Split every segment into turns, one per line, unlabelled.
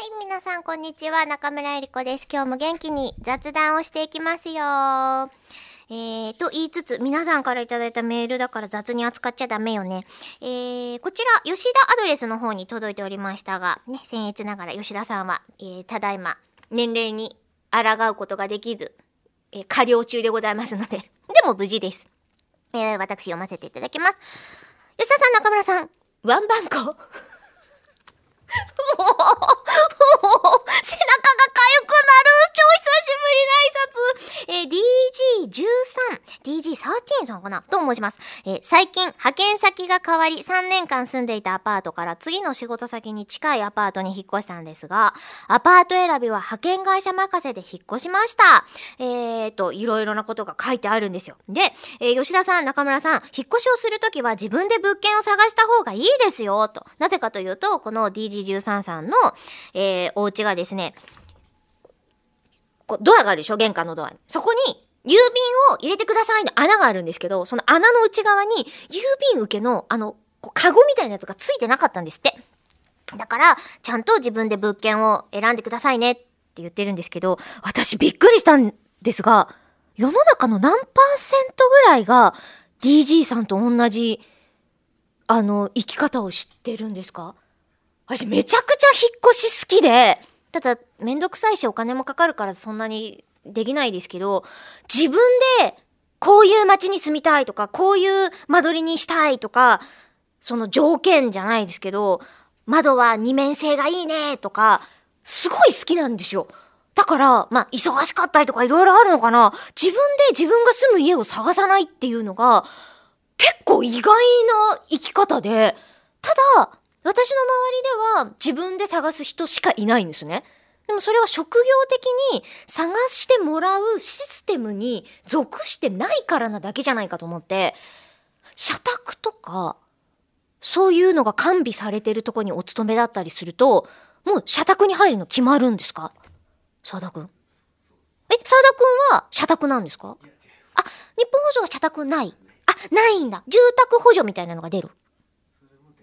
はい、皆さん、こんにちは。中村えり子です。今日も元気に雑談をしていきますよ。えー、と言いつつ、皆さんからいただいたメールだから雑に扱っちゃダメよね。えー、こちら、吉田アドレスの方に届いておりましたが、ね、僭越ながら吉田さんは、えー、ただいま、年齢に抗うことができず、えー、過料中でございますので、でも無事です。えー、私読ませていただきます。吉田さん、中村さん、ワンバンコもう、もう、背中が痒くなる超久しぶりの挨拶えー、DG13、DG13 さんかな？と申します。えー、最近、派遣先が変わり、3年間住んでいたアパートから次の仕事先に近いアパートに引っ越したんですが、アパート選びは派遣会社任せで引っ越しました。えーと、いろいろなことが書いてあるんですよ。で、えー、吉田さん、中村さん、引っ越しをするときは自分で物件を探した方がいいですよ、と。なぜかというと、この DG 13さんの、えー、お家がですね、こドアがあるでしょ？玄関のドアに。そこに、郵便を入れてくださいの穴があるんですけど、その穴の内側に、郵便受けの、あの、こうカゴみたいなやつがついてなかったんですって。だから、ちゃんと自分で物件を選んでくださいねって言ってるんですけど、私びっくりしたんですが、世の中の何パーセントぐらいが DG さんと同じ、あの、生き方を知ってるんですか？私めちゃくちゃ引っ越し好きで、ただめんどくさいしお金もかかるからそんなにできないですけど、自分でこういう街に住みたいとか、こういう間取りにしたいとか、その条件じゃないですけど、窓は二面性がいいねとか、すごい好きなんですよ。だから、まあ、忙しかったりとかいろいろあるのかな。自分で自分が住む家を探さないっていうのが、結構意外な生き方で、ただ、私の周りでは自分で探す人しかいないんですね。でもそれは職業的に探してもらうシステムに属してないからなだけじゃないかと思って、社宅とか、そういうのが完備されてるとこにお勤めだったりすると、もう社宅に入るの決まるんですか？沢田くん。え、沢田くんは社宅なんですか？あ、日本放送は社宅ないあ、ないんだ。住宅補助みたいなのが出る。それも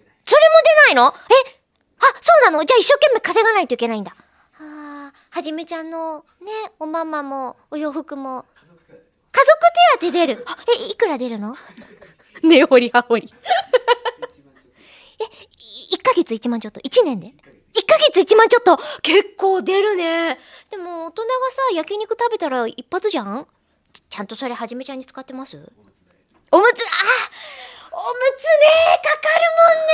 出ないの？えあ、そうなの？じゃあ一生懸命稼がないといけないんだ。ああ、はじめちゃんのね、おまんまもお洋服も。家族手当出る。え、いくら出るの？ねほりはほり。え、1ヶ月1万ちょっと ?1 年で ?1 ヶ月1万ちょっと？結構出るね。でも大人がさ、焼肉食べたら一発じゃん？ちゃんとそれはじめちゃんに使ってます？おむつ、あおむつねかかるもんね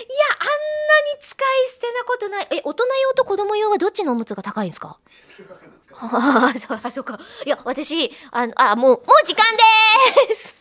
いや、あんなに使い捨てなことない。え、大人用と子供用はどっちのおむつが高いん ですか？ああ、そう、か。いや、私、あの、あ、もう、もう時間でーす